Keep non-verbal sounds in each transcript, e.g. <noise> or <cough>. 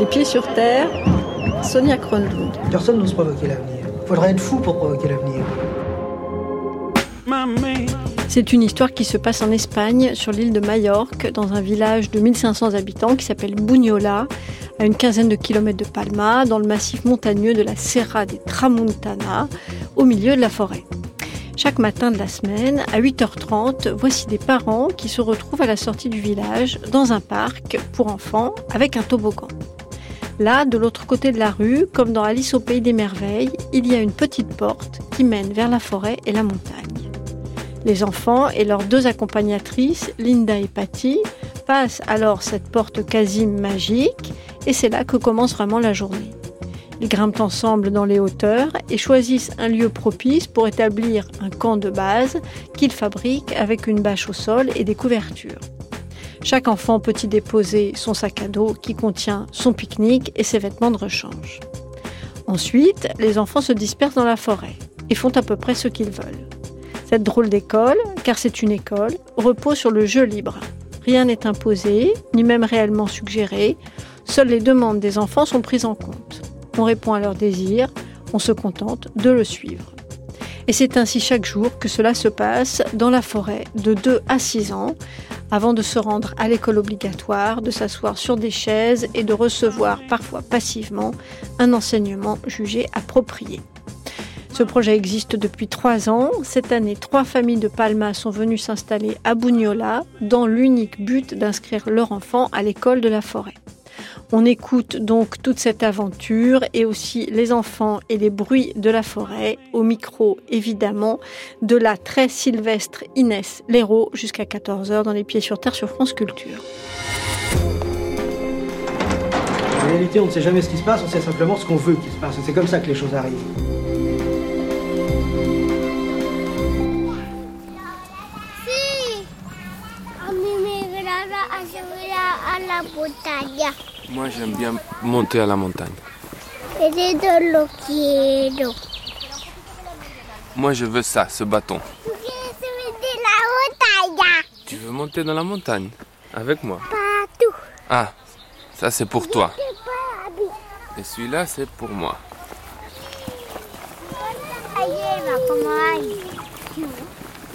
Les pieds sur terre, Sonia Kronlund. Personne n'ose provoquer l'avenir. Faudrait être fou pour provoquer l'avenir. C'est une histoire qui se passe en Espagne, sur l'île de Majorque, dans un village de 1500 habitants qui s'appelle Bunyola, à une quinzaine de kilomètres de Palma, dans le massif montagneux de la Serra de Tramuntana, au milieu de la forêt. Chaque matin de la semaine, à 8h30, voici des parents qui se retrouvent à la sortie du village, dans un parc pour enfants, avec un toboggan. Là, de l'autre côté de la rue, comme dans Alice au Pays des Merveilles, il y a une petite porte qui mène vers la forêt et la montagne. Les enfants et leurs deux accompagnatrices, Linda et Patty, passent alors cette porte quasi magique et c'est là que commence vraiment la journée. Ils grimpent ensemble dans les hauteurs et choisissent un lieu propice pour établir un camp de base qu'ils fabriquent avec une bâche au sol et des couvertures. Chaque enfant peut y déposer son sac à dos qui contient son pique-nique et ses vêtements de rechange. Ensuite, les enfants se dispersent dans la forêt et font à peu près ce qu'ils veulent. Cette drôle d'école, car c'est une école, repose sur le jeu libre. Rien n'est imposé, ni même réellement suggéré, seules les demandes des enfants sont prises en compte. On répond à leurs désirs, on se contente de le suivre. Et c'est ainsi chaque jour que cela se passe dans la forêt de 2 à 6 ans, avant de se rendre à l'école obligatoire, de s'asseoir sur des chaises et de recevoir parfois passivement un enseignement jugé approprié. Ce projet existe depuis trois ans. Cette année, trois familles de Palma sont venues s'installer à Bugnola dans l'unique but d'inscrire leur enfant à l'école de la forêt. On écoute donc toute cette aventure et aussi les enfants et les bruits de la forêt, au micro évidemment de la très sylvestre Inès Léraud jusqu'à 14h dans les pieds sur terre sur France Culture. En réalité, on ne sait jamais ce qui se passe, on sait simplement ce qu'on veut qu'il se passe. C'est comme ça que les choses arrivent. Moi, j'aime bien monter à la montagne. Moi, je veux ça, ce bâton. Tu veux monter dans la montagne? Avec moi Ah, ça c'est pour toi. Et celui-là, c'est pour moi.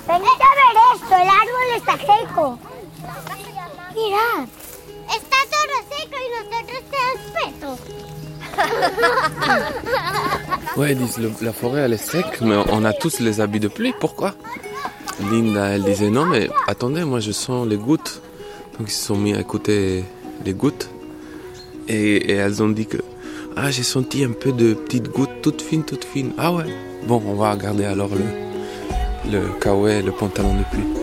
Venid a ver esto, el árbol está seco. Mirad, <laughs> Ouais, ils disent la forêt elle est sec, mais on a tous les habits de pluie. Pourquoi? Linda, elle disait non, mais attendez, moi je sens les gouttes. Donc ils se sont mis à écouter les gouttes. Et, et elles ont dit que ah j'ai senti un peu de petites gouttes toutes fines, toutes fines. Ah ouais. Bon, on va regarder alors le le kawaii, le pantalon de pluie.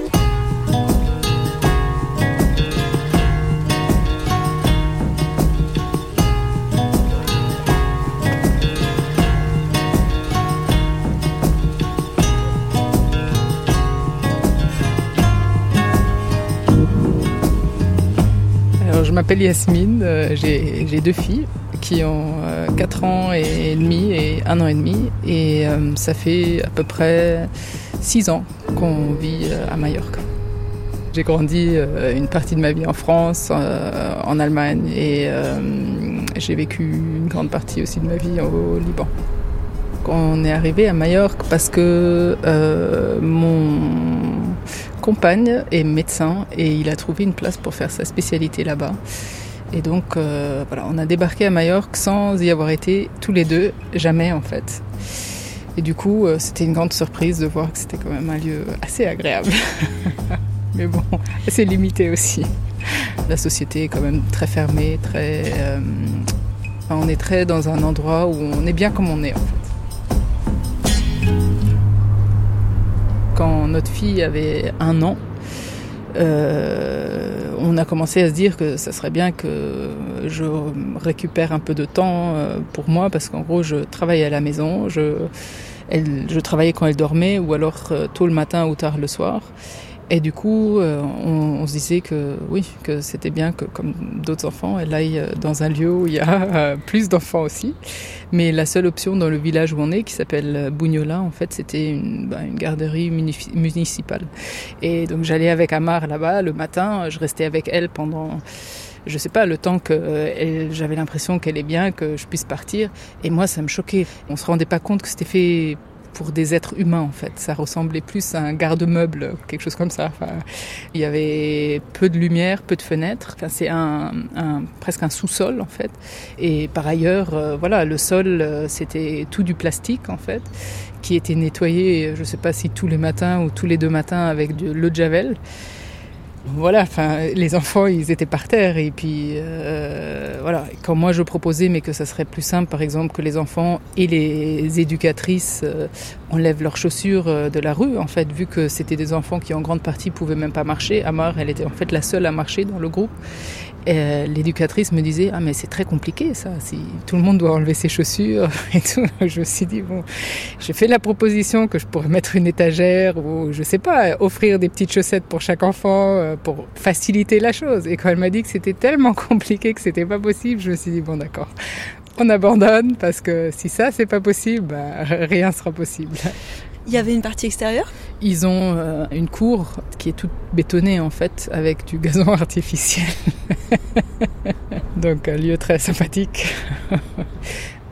M'appelle Yasmine, euh, j'ai deux filles qui ont 4 ans et demi et 1 an et demi et euh, ça fait à peu près 6 ans qu'on vit euh, à Majorque. J'ai grandi euh, une partie de ma vie en France, euh, en Allemagne et euh, j'ai vécu une grande partie aussi de ma vie au Liban. On est arrivé à Majorque parce que euh, mon compagne est médecin et il a trouvé une place pour faire sa spécialité là-bas. Et donc euh, voilà, on a débarqué à Majorque sans y avoir été tous les deux, jamais en fait. Et du coup, euh, c'était une grande surprise de voir que c'était quand même un lieu assez agréable. <laughs> Mais bon, assez limité aussi. La société est quand même très fermée, très. euh, on est très dans un endroit où on est bien comme on est en fait. Quand notre fille avait un an, euh, on a commencé à se dire que ça serait bien que je récupère un peu de temps euh, pour moi parce qu'en gros je travaillais à la maison, je, travaillais quand elle dormait ou alors euh, tôt le matin ou tard le soir. Et du coup, euh, on, on se disait que oui, que c'était bien que comme d'autres enfants, elle aille euh, dans un lieu où il y a euh, plus d'enfants aussi. Mais la seule option dans le village où on est, qui s'appelle Bugnola, en fait, c'était une, bah, une garderie muni- municipale. Et donc j'allais avec Amar là-bas le matin, je restais avec elle pendant je sais pas, le temps que j'avais l'impression qu'elle est bien, que je puisse partir. Et moi, ça me choquait. On se rendait pas compte que c'était fait pour des êtres humains en fait. Ça ressemblait plus à un garde-meuble, quelque chose comme ça. Il y avait peu de lumière, peu de fenêtres. Enfin, c'est un, presque un sous-sol en fait. Et par ailleurs, euh, voilà, le sol euh, c'était tout du plastique en fait, qui était nettoyé, je sais pas si tous les matins ou tous les deux matins avec de l'eau de javel voilà, enfin, les enfants, ils étaient par terre. Et puis, euh, voilà, quand moi je proposais, mais que ça serait plus simple, par exemple, que les enfants et les éducatrices euh, enlèvent leurs chaussures euh, de la rue, en fait, vu que c'était des enfants qui en grande partie pouvaient même pas marcher. Amar, elle était en fait la seule à marcher dans le groupe. Euh, l'éducatrice me disait ah mais c'est très compliqué ça si tout le monde doit enlever ses chaussures <laughs> et tout. Je me suis dit bon j'ai fait la proposition que je pourrais mettre une étagère ou je sais pas offrir des petites chaussettes pour chaque enfant euh, pour faciliter la chose. Et quand elle m'a dit que c'était tellement <laughs> compliqué que c'était pas possible je me suis dit bon d'accord on abandonne parce que si ça c'est pas possible bah, rien sera possible il y avait une partie extérieure Ils ont euh, une cour qui est toute bétonnée en fait, avec du gazon <laughs> artificiel. Donc un lieu très sympathique. <laughs>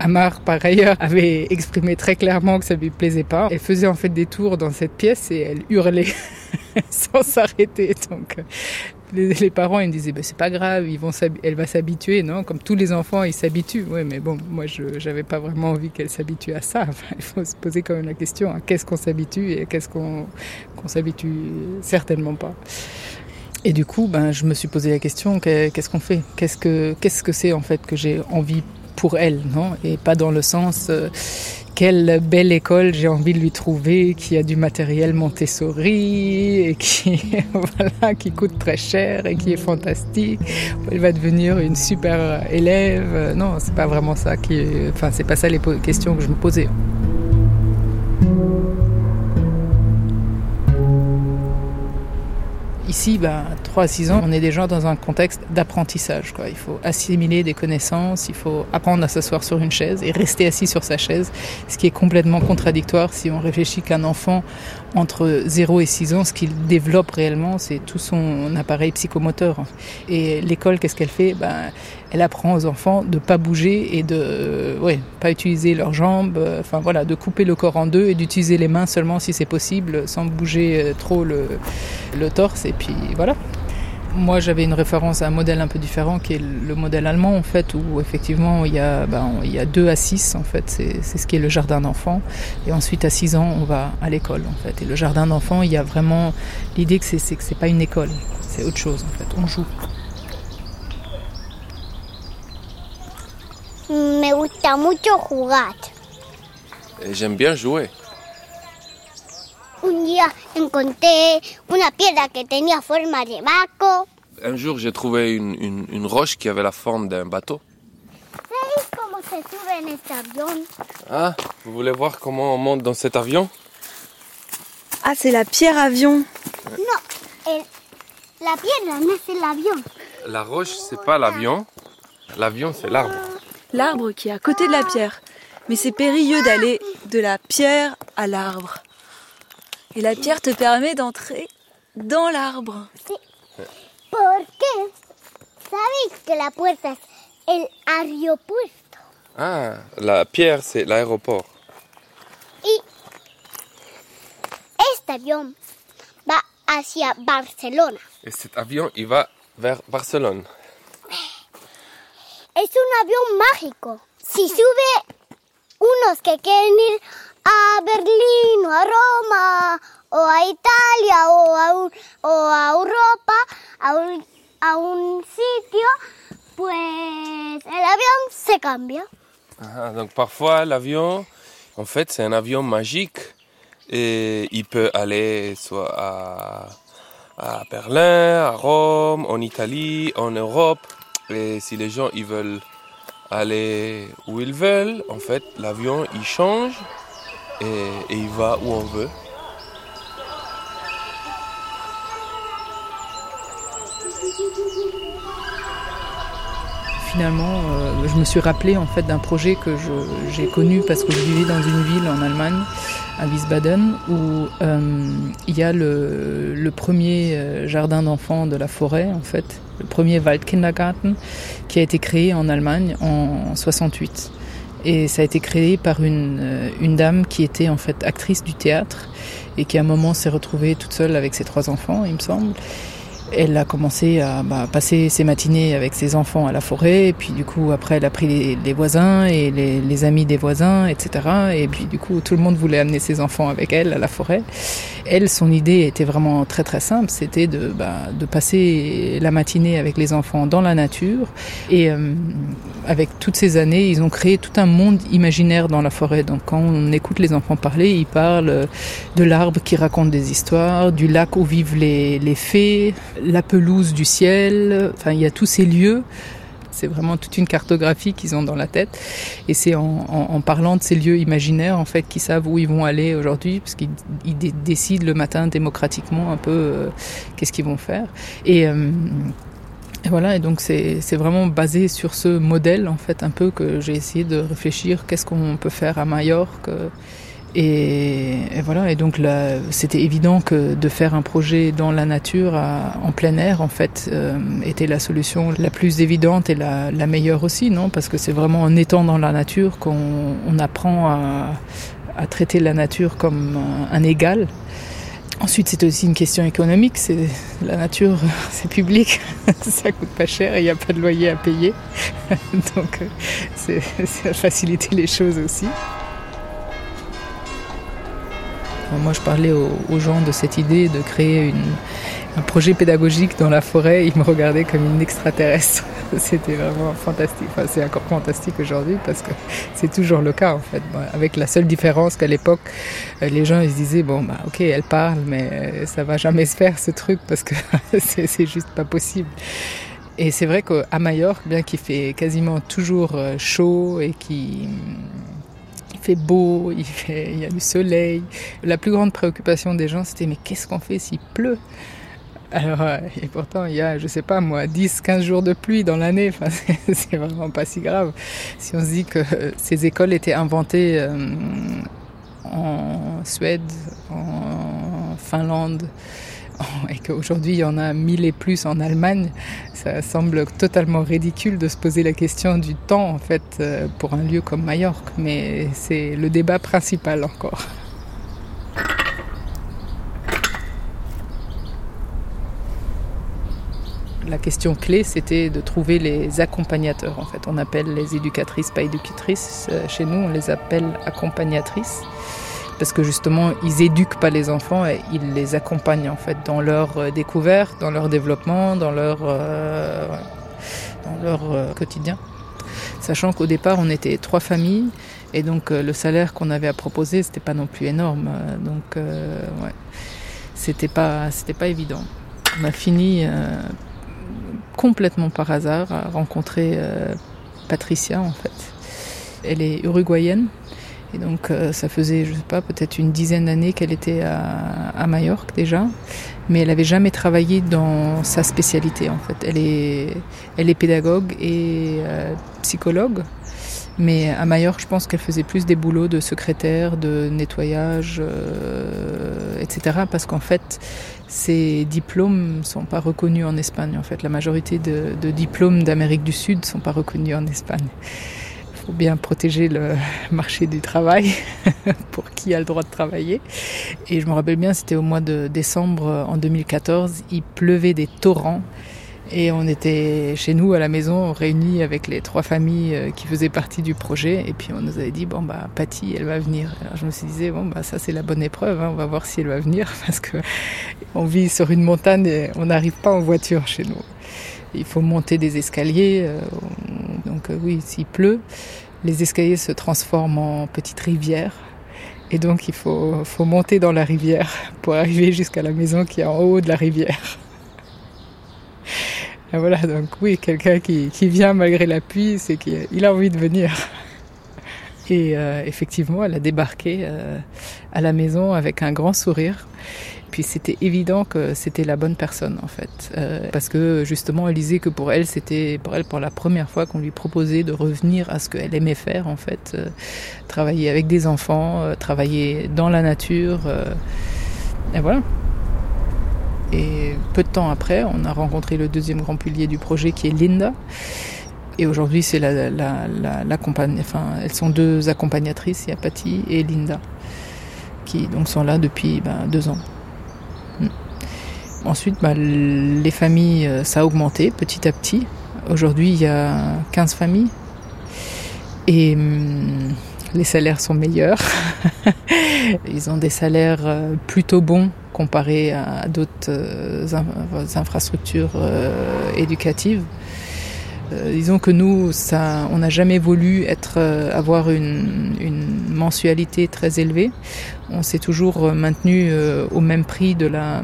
Amar, par ailleurs, avait exprimé très clairement que ça lui plaisait pas. Elle faisait en fait des tours dans cette pièce et elle hurlait <laughs> sans s'arrêter. Donc les, parents ils me disaient bah, c'est pas grave, ils vont elle va s'habituer, non? Comme tous les enfants, ils s'habituent. Oui, mais bon, moi je n'avais pas vraiment envie qu'elle s'habitue à ça. <laughs> il faut se poser quand même la question hein, qu'est-ce qu'on s'habitue et qu'est-ce qu'on qu'on s'habitue certainement pas? Et du coup, ben, je me suis posé la question qu'est-ce qu'on fait? Qu'est-ce que qu'est-ce que c'est en fait que j'ai envie pour elle, non? Et pas dans le sens euh, quelle belle école j'ai envie de lui trouver, qui a du matériel Montessori et qui, <laughs> voilà, qui coûte très cher et qui est fantastique. Elle va devenir une super élève. Non, c'est pas vraiment ça qui, enfin, c'est pas ça les questions que je me posais. Ici, ben, 3 à 6 ans, on est déjà dans un contexte d'apprentissage. Il faut assimiler des connaissances, il faut apprendre à s'asseoir sur une chaise et rester assis sur sa chaise, ce qui est complètement contradictoire si on réfléchit qu'un enfant entre 0 et 6 ans, ce qu'il développe réellement, c'est tout son appareil psychomoteur. Et l'école, qu'est-ce qu'elle fait? Ben, Elle apprend aux enfants de pas bouger et de euh, ouais, pas utiliser leurs jambes, euh, enfin voilà, de couper le corps en deux et d'utiliser les mains seulement si c'est possible, sans bouger euh, trop le, le torse. Et puis voilà. Moi, j'avais une référence à un modèle un peu différent qui est le modèle allemand, en fait, où effectivement, il y a, ben, il y a 2 à 6, en fait, c'est ce qui est le jardin d'enfants. Et ensuite, à 6 ans, on va à l'école, en fait. Et le jardin d'enfants, il y a vraiment l'idée que c'est que c'est pas une école, c'est autre chose, en fait. On joue. Me gusta mucho jugar. J'aime bien jouer. Un día encontré una piedra que tenía forma de barco. Un jour, j'ai trouvé une, une, une, roche qui avait la forme d'un bateau. Ah, vous voulez voir comment on monte dans cet avion? Ah, c'est la pierre avion. Non, la piedra no es el avión. La roche, c'est pas l'avion. L'avion, c'est l'arbre. L'arbre qui est à côté de la pierre. Mais c'est périlleux d'aller de la pierre à l'arbre. Et la pierre te permet d'entrer dans l'arbre. Sí. ¿Por qué? ¿Sabéis que la puerta es el aeropuerto? Ah, la pierre, c'est l'aéroport. Y este avión va hacia Barcelona. Et cet avion, il va vers Barcelone. Es un avión mágico. Si sube unos que quieren ir a Berlín o a Roma o a Italia o a, o a un, a un sitio, se cambia. Donc parfois l'avion, en fait c'est un avion magique et il peut aller soit à, à Berlin, à Rome, en Italie, en Europe. Et si les gens ils veulent aller où ils veulent, en fait l'avion il change et, il va où on veut. Finalement, euh, je me suis rappelé en fait d'un projet que j'ai connu parce que je vivais dans une ville en Allemagne, à Wiesbaden, où euh, il y a le, le premier euh, jardin d'enfants de la forêt en fait, le premier Waldkindergarten, qui a été créé en Allemagne en 68. Et ça a été créé par une, euh, une dame qui était en fait actrice du théâtre et qui à un moment s'est retrouvée toute seule avec ses trois enfants, il me semble. Elle a commencé à bah, passer ses matinées avec ses enfants à la forêt, et puis du coup après elle a pris les, voisins et les, les, amis des voisins, etc. Et puis du coup tout le monde voulait amener ses enfants avec elle à la forêt. Elle, son idée était vraiment très très simple, c'était de, bah, de passer la matinée avec les enfants dans la nature. Et euh, avec toutes ces années, ils ont créé tout un monde imaginaire dans la forêt. Donc quand on écoute les enfants parler, ils parlent de l'arbre qui raconte des histoires, du lac où vivent les, les fées, la pelouse du ciel. Enfin, il y a tous ces lieux c'est vraiment toute une cartographie qu'ils ont dans la tête. Et c'est en, parlant de ces lieux imaginaires, en fait, qu'ils savent où ils vont aller aujourd'hui, parce qu'ils décident le matin démocratiquement un peu euh, qu'est-ce qu'ils vont faire. Et, euh, et voilà, et donc c'est vraiment basé sur ce modèle, en fait, un peu que j'ai essayé de réfléchir, qu'est-ce qu'on peut faire à Majorque et, et, voilà, et donc c'était évident que de faire un projet dans la nature, en plein air, en fait, euh, était la solution la plus évidente et la, meilleure aussi, non? Parce que c'est vraiment en étant dans la nature qu'on on apprend à, traiter la nature comme un, égal. Ensuite, c'est aussi une question économique. C'est la nature, <laughs> c'est public, <laughs> ça coûte pas cher, il n'y a pas de loyer à payer, <laughs> donc c'est faciliter les choses aussi. Moi, je parlais aux, gens de cette idée de créer un projet pédagogique dans la forêt. Ils me regardaient comme une extraterrestre. <laughs> C'était vraiment fantastique. Enfin, c'est encore fantastique aujourd'hui parce que c'est toujours le cas en fait. Avec la seule différence qu'à l'époque, euh, les gens ils se disaient bon bah ok, elle parle, mais ça va jamais se faire ce truc parce que <laughs> c'est juste pas possible. Et c'est vrai qu'à Majorque, bien qu'il fait quasiment toujours euh, chaud et qui fait beau, il, il y a du soleil. La plus grande préoccupation des gens, c'était mais qu'est-ce qu'on fait s'il pleut? Alors, euh, et pourtant, il y a, je sais pas moi, 10, 15 jours de pluie dans l'année. Enfin, <laughs> c'est vraiment pas si grave. Si on se dit que ces écoles étaient inventées euh, en Suède, en Finlande, <laughs> et qu'aujourd'hui il y en a mille et plus en Allemagne, ça semble totalement ridicule de se poser la question du temps en fait euh, pour un lieu comme Majorque, mais c'est le débat principal encore. La question clé, c'était de trouver les accompagnateurs. En fait, on appelle les éducatrices pas éducatrices. Chez nous, on les appelle accompagnatrices parce que justement ils éduquent pas les enfants et ils les accompagnent en fait dans leur découverte, dans leur développement, dans leur euh, dans leur euh, quotidien. Sachant qu'au départ on était trois familles et donc euh, le salaire qu'on avait à proposer c'était pas non plus énorme donc euh, ouais c'était pas c'était pas évident. On a fini euh, complètement par hasard à rencontrer Patricia en fait. Elle est uruguayenne et donc euh, ça faisait, je sais pas, peut-être une dizaine d'années qu'elle était à, à Majorque déjà, mais elle avait jamais travaillé dans sa spécialité en fait. Elle est, elle est pédagogue et euh, psychologue, mais à Majorque, je pense qu'elle faisait plus des boulots de secrétaire, de nettoyage, euh, etc. Parce qu'en fait, ces diplômes sont pas reconnus en Espagne. En fait, la majorité de, de diplômes d'Amérique du Sud sont pas reconnus en Espagne faut bien protéger le <laughs> marché du travail <laughs> pour qui a le droit de travailler. Et je me rappelle bien, c'était au mois de décembre en 2014, il pleuvait des torrents. Et on était chez nous à la maison réunis avec les trois familles qui faisaient partie du projet. Et puis on nous avait dit bon bah Patty elle va venir. Alors je me suis dit bon bah ça c'est la bonne épreuve. Hein, on va voir si elle va venir <laughs> parce que on vit sur une montagne et on n'arrive pas en voiture chez nous. Il faut monter des escaliers. Donc oui, s'il pleut, les escaliers se transforment en petites rivières. Et donc il faut, monter dans la rivière pour arriver jusqu'à la maison qui est en haut de la rivière. Voilà, donc oui, quelqu'un qui, qui vient malgré la pluie, c'est qu'il a envie de venir. Et euh, effectivement, elle a débarqué euh, à la maison avec un grand sourire. Puis c'était évident que c'était la bonne personne en fait. Euh, parce que justement elle disait que pour elle c'était pour elle pour la première fois qu'on lui proposait de revenir à ce qu'elle aimait faire en fait euh, travailler avec des enfants euh, travailler dans la nature euh, et voilà. Et peu de temps après, on a rencontré le deuxième grand pilier du projet qui est Linda. Et aujourd'hui, c'est la, la, la, enfin, elles sont deux accompagnatrices, il y a et Linda, qui donc sont là depuis ben, deux ans. Hmm. Ensuite, ben, les familles, euh, ça a augmenté petit à petit. Aujourd'hui, il y a 15 familles. Et hmm, les salaires sont meilleurs. <laughs> Ils ont des salaires euh, plutôt bons comparés à d'autres euh, infrastructures éducatives. Euh, disons que nous, ça, on n'a jamais voulu être, euh, avoir une, une, mensualité très élevée. On s'est toujours maintenu euh, au même prix de la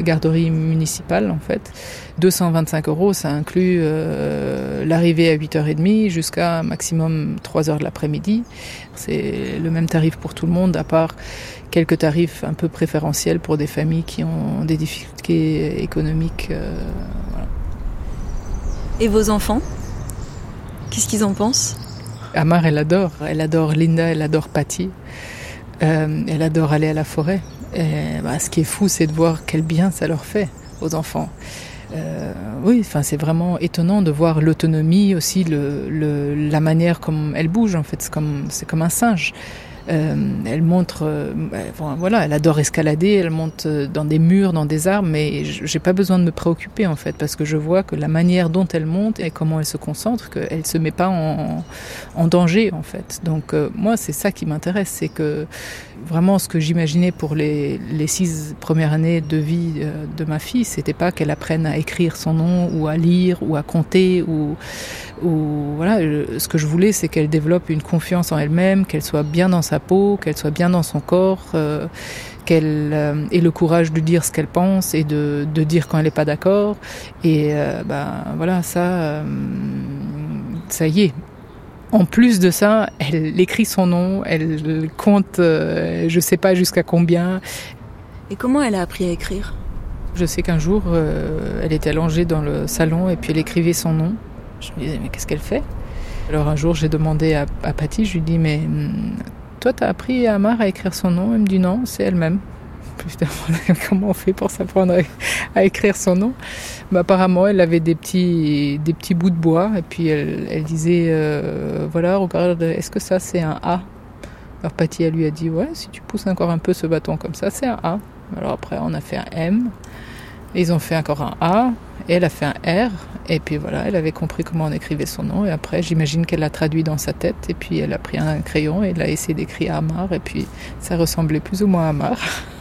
garderie municipale, en fait. 225 euros, ça inclut l'arrivée à 8h30 jusqu'à maximum 3h de l'après-midi. C'est le même tarif pour tout le monde, à part quelques tarifs un peu préférentiels pour des familles qui ont des difficultés économiques. Et vos enfants? Qu'est-ce qu'ils en pensent? Amar, elle adore. Elle adore Linda, elle adore Patty. Euh, elle adore aller à la forêt. Et, bah, ce qui est fou, c'est de voir quel bien ça leur fait aux enfants. Euh, oui, enfin, c'est vraiment étonnant de voir l'autonomie aussi, la manière comme elle bouge en fait. C'est comme un singe. Euh, elle montre, euh, bah, voilà, elle adore escalader, elle monte euh, dans des murs, dans des arbres, mais j'ai pas besoin de me préoccuper en fait, parce que je vois que la manière dont elle monte et comment elle se concentre, qu'elle se met pas en, en danger en fait. Donc moi, c'est ça qui m'intéresse, c'est que vraiment ce que j'imaginais pour les, six premières années de vie de ma fille, c'était pas qu'elle apprenne à écrire son nom ou à lire ou à compter ou, voilà. Ce que je voulais, c'est qu'elle développe une confiance en elle-même, qu'elle soit bien dans sa peau, qu'elle soit bien dans son corps, euh, qu'elle euh, ait le courage de dire ce qu'elle pense et de, dire quand elle n'est pas d'accord. Et euh, ben voilà, ça, ça y est. En plus de ça, elle écrit son nom, elle compte, je sais pas jusqu'à combien. Et comment elle a appris à écrire? Je sais qu'un jour, elle était allongée dans le salon et puis elle écrivait son nom. Je me disais, mais qu'est-ce qu'elle fait? Alors un jour, j'ai demandé à, à Patty, je lui dis, mais hmm, toi, t'as appris à Amar à écrire son nom? Elle me dit non, c'est elle-même. <laughs> Comment on fait pour s'apprendre à écrire son nom? Bah, Apparemment, elle avait des petits, des petits bouts de bois et puis elle, elle disait euh, Voilà, regarde, est-ce que ça c'est un A? Alors Patty, elle lui a dit Ouais, si tu pousses encore un peu ce bâton comme ça, c'est un A. Alors après, on a fait un M. Ils ont fait encore un A et elle a fait un R. Et puis voilà, elle avait compris comment on écrivait son nom. Et après, j'imagine qu'elle l'a traduit dans sa tête. Et puis elle a pris un crayon et elle a essayé d'écrire Amar. Et puis ça ressemblait plus ou moins à Amar. <laughs>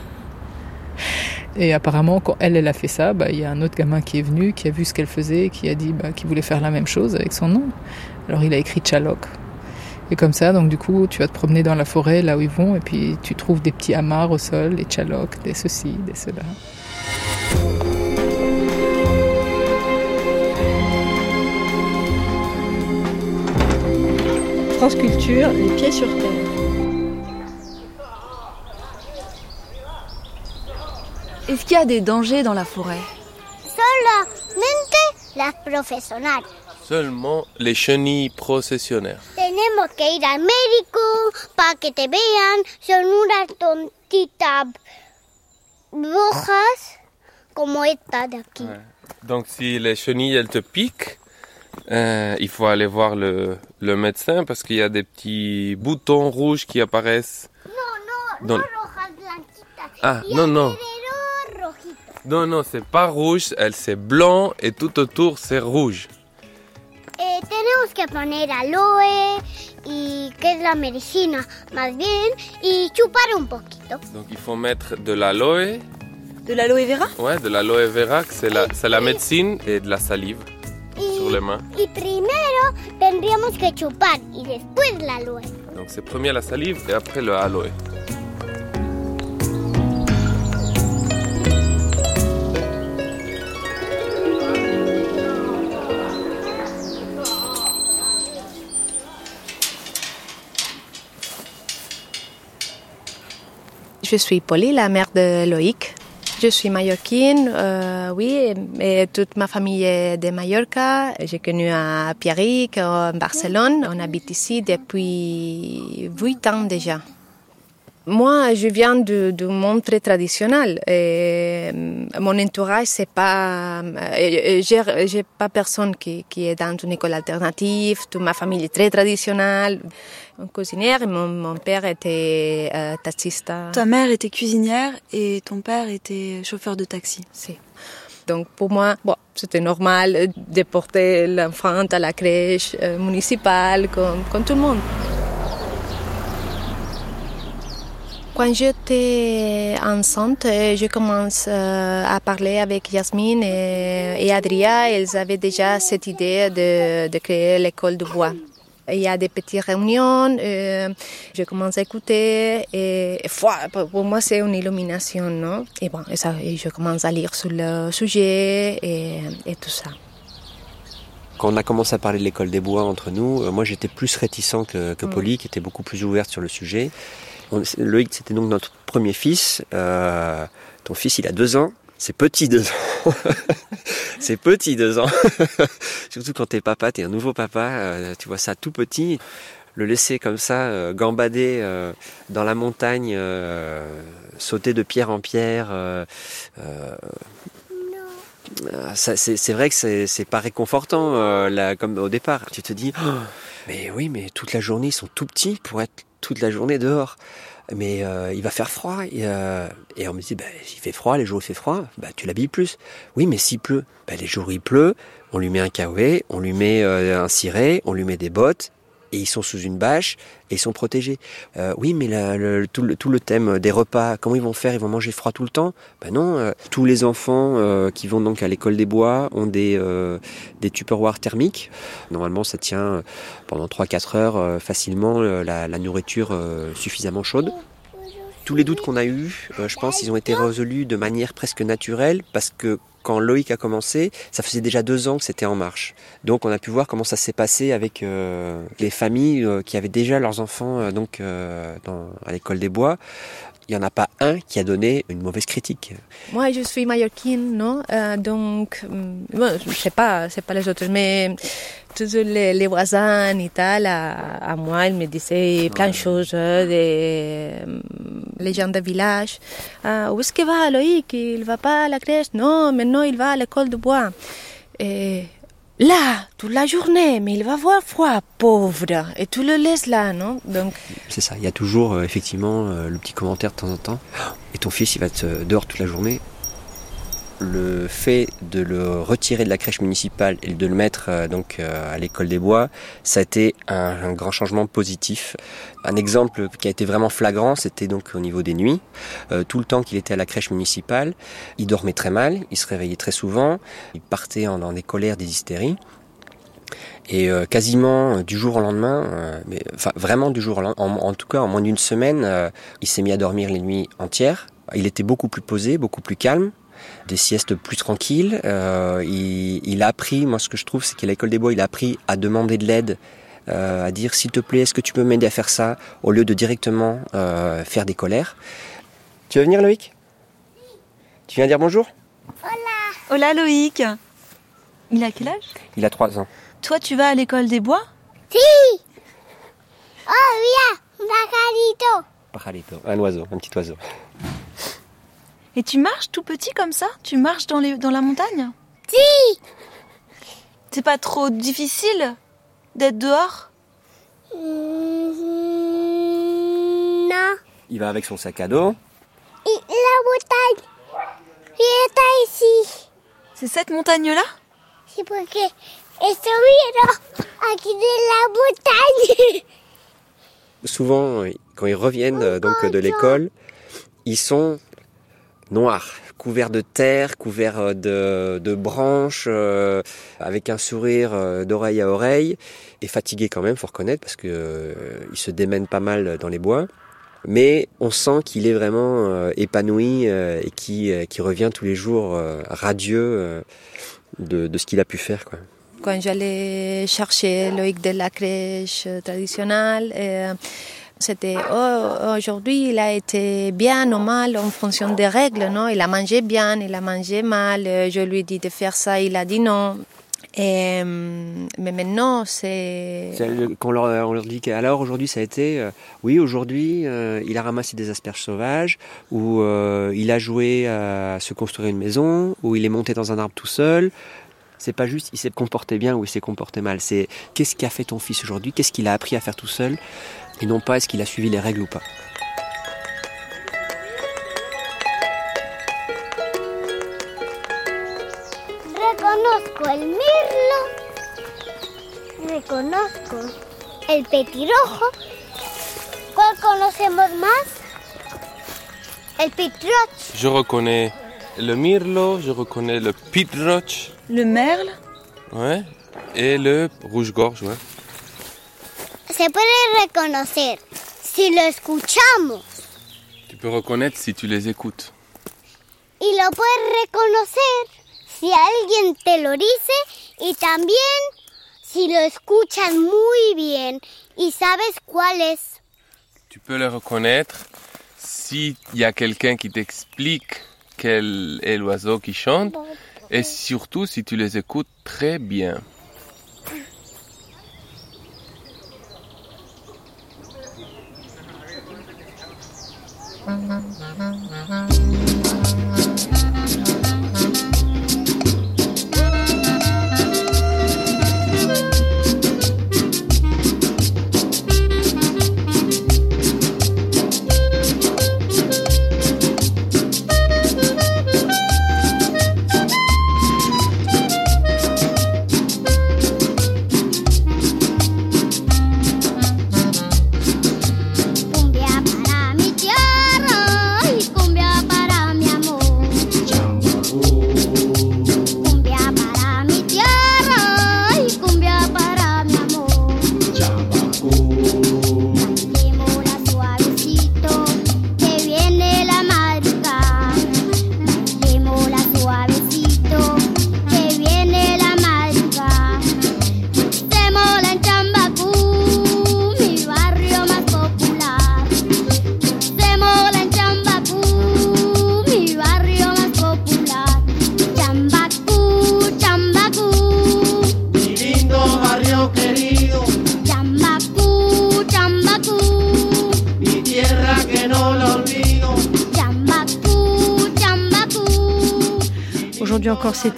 Et apparemment, quand elle, elle a fait ça, bah, il y a un autre gamin qui est venu, qui a vu ce qu'elle faisait, qui a dit bah, qu'il voulait faire la même chose avec son nom. Alors il a écrit Chalok. Et comme ça, donc du coup, tu vas te promener dans la forêt, là où ils vont, et puis tu trouves des petits amars au sol, des Chalok, des ceci, des cela. France Culture, les pieds sur terre. Est-ce qu'il y a des dangers dans la forêt? Solamente las profesionales. Seulement les chenilles processionnaires. Tenemos que ir al médico para que te vean. Son unas tontitas rojas como esta de aquí. Ouais. Donc si les chenilles elles te piquent, euh, il faut aller voir le, le médecin parce qu'il y a des petits boutons rouges qui apparaissent. No, no, Dans- no rojas blanquitas. Ah, non, non. Non, non, c'est pas rouge, elle c'est blanc et tout autour c'est rouge. Eh, tenemos que poner aloe y que es la medicina más bien y chupar un poquito. Donc il faut mettre de l'aloe, De l'aloe vera? Ouais, de l'aloe vera, que c'est la, c'est la médecine, et de la salive sur Y, les mains. y primero tendríamos que chupar y después la aloe. Donc c'est premier la salive et après le aloe. Je suis Polly, la mère de Loïc. Je suis mallorquine, euh, oui, et toute ma famille est de Mallorca. J'ai connu à Pierrick, en Barcelone. On habite ici depuis huit ans déjà. Moi, je viens du, du monde très traditionnel. Et euh, mon entourage, c'est pas, euh, j'ai, pas personne qui, qui est dans une école alternative. Toute ma famille est très traditionnelle. Un cuisinière et mon, mon père était euh, taxista. Ta mère était cuisinière et ton père était chauffeur de taxi. Si. Donc pour moi, bon, c'était normal de porter l'enfant à la crèche euh, municipale comme, comme tout le monde. Quand j'étais enceinte, je commence euh, à parler avec Yasmine et, Adria. Elles avaient déjà cette idée de, de créer l'école de bois. Il y a des petites réunions, euh, je commence à écouter et, pour moi c'est une illumination, non? Et bon, et ça, et je commence à lire sur le sujet et, et tout ça. Quand on a commencé à parler de l'école des bois entre nous, euh, moi j'étais plus réticent que, que Polly, qui était beaucoup plus ouverte sur le sujet. Loïc, c'était donc notre premier fils. Euh, ton fils, il a deux ans. C'est petit deux ans. <laughs> c'est petit deux ans. <laughs> Surtout quand t'es papa, t'es un nouveau papa, euh, tu vois ça tout petit. Le laisser comme ça, euh, gambader dans la montagne, sauter de pierre en pierre, ça, c'est vrai que c'est pas réconfortant comme au départ. Tu te dis, Oh, mais oui, mais toute la journée ils sont tout petits pour être toute la journée dehors. Mais euh, il va faire froid et, euh, on me dit, bah, il fait froid, les jours où il fait froid, bah tu l'habilles plus. Oui, mais s'il pleut, bah, les jours où il pleut, on lui met un kawaii, on lui met euh, un ciré, on lui met des bottes et ils sont sous une bâche et ils sont protégés. Euh, oui, mais tout, le, thème des repas, comment ils vont faire? Ils vont manger froid tout le temps? Ben non. euh, tous les enfants euh, qui vont donc à l'école des bois ont des des tupperwares thermiques. Normalement, ça tient pendant 3-4 heures facilement la, la nourriture suffisamment chaude. Tous les doutes qu'on a eus, je pense, ils ont été résolus de manière presque naturelle parce que quand Loïc a commencé, ça faisait déjà deux ans que c'était en marche. Donc on a pu voir comment ça s'est passé avec euh, les familles euh, qui avaient déjà leurs enfants euh, donc à l'école des bois. Il n'y en a pas un qui a donné une mauvaise critique. Moi, je suis mallorquine, non Euh, Donc, hum, bon, je sais pas, c'est pas les autres, mais tous les, les voisins Italie, à, à moi, ils me disaient plein de choses, euh, des, hum, les gens du village. Ah, où est-ce qu'il va, Loïc? Il va pas à la crèche? Non, maintenant il va à l'école de bois. Et là, toute la journée, mais il va avoir froid, pauvre. Et tu le laisses là, non? Donc, C'est ça, il y a toujours euh, effectivement euh, le petit commentaire de temps en temps. Et ton fils, il va être euh, dehors toute la journée. Le fait de le retirer de la crèche municipale et de le mettre euh, donc euh, à l'école des bois, ça a été un, grand changement positif. Un exemple qui a été vraiment flagrant, c'était donc au niveau des nuits. Euh, tout le temps qu'il était à la crèche municipale, il dormait très mal, il se réveillait très souvent, il partait en, dans des colères, des hystéries. Et quasiment du jour au lendemain, mais vraiment du jour au lendemain, en, tout cas en moins d'une semaine, il s'est mis à dormir les nuits entières. Il était beaucoup plus posé, beaucoup plus calme, des siestes plus tranquilles. Euh, il, il a appris, moi ce que je trouve, c'est qu'à l'école des bois, il a appris à demander de l'aide, euh, à dire s'il te plaît, est-ce que tu peux m'aider à faire ça, au lieu de directement euh, faire des colères. Tu veux venir Loïc? Tu viens dire bonjour? Hola Loïc Il a quel âge? Il a trois ans. Toi, tu vas à l'école des bois? Sí. Oh, mira, un pajarito. Pajarito, un oiseau, un petit oiseau. Et tu marches tout petit comme ça? Tu marches dans, les, dans la montagne? Sí. C'est pas trop difficile d'être dehors? Mm, no. Il va avec son sac à dos. Y la montagne. Y está ici. C'est cette montagne-là? Sí, porque estuvieron aquí de la montagne. souvent, quand ils reviennent euh, donc de l'école, ils sont noirs, couverts de terre, couverts euh, de, de branches, euh, avec un sourire euh, d'oreille à oreille, et fatigués quand même, faut reconnaître, parce que euh, ils se démènent pas mal dans les bois. Mais on sent qu'il est vraiment euh, épanoui et qui, qui revient tous les jours radieux de, de ce qu'il a pu faire. Quoi. quand j'allais chercher Loïc de la crèche traditionnelle, euh, c'était oh, aujourd'hui il a été bien ou mal en fonction des règles, non? Il a mangé bien, il a mangé mal. Je lui ai dit de faire ça, il a dit non. Hum, mais maintenant, c'est. Quand on leur, on leur dit qu'alors aujourd'hui ça a été, euh, oui aujourd'hui euh, il a ramassé des asperges sauvages, ou euh, il a joué à se construire une maison, ou il est monté dans un arbre tout seul. C'est pas juste il s'est comporté bien ou il s'est comporté mal. C'est qu'est-ce qu'a fait ton fils aujourd'hui, qu'est-ce qu'il a appris à faire tout seul, et non pas est-ce qu'il a suivi les règles ou pas? Reconozco el mirlo, reconozco el petirrojo. ¿Cuál conocemos más? El pitroch. Je reconnais le mirlo, je reconnais le pitroch, Le merle ouais, et le rouge-gorge, ouais. Se puede reconocer si lo escuchamos Tu peux reconnaître si tu les écoutes. y lo puedes reconocer si alguien te lo dice y también si lo escuchas muy bien y sabes cuál es. Tu peux le reconnaître s'il y a quelqu'un qui t'explique quel est l'oiseau qui chante et surtout si tu les écoutes très bien. Cumbia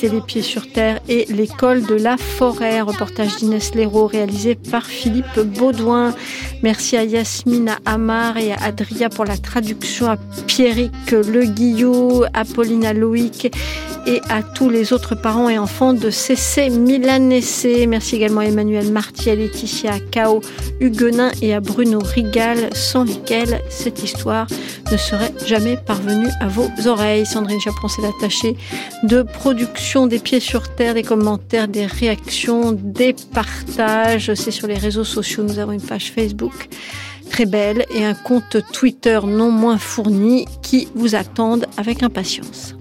Les Pieds sur Terre et l'école de la forêt. Reportage d'Inès Léraud réalisé par Philippe Baudouin. Merci à Yasmina Amar et à Adria pour la traduction, à Pierrick Le Guillot, à Paulina Loïc et à tous les autres parents et enfants de CC Milanessé. Merci également à Emmanuel Marty, à Laetitia Cao, Huguenin et à Bruno Rigal, sans lesquels cette histoire ne serait jamais parvenue à vos oreilles. Sandrine Chaperon s'est attachée de production des pieds sur terre, des commentaires, des réactions, des partages. C'est sur les réseaux sociaux. Nous avons une page Facebook très belle et un compte Twitter non moins fourni qui vous attendent avec impatience.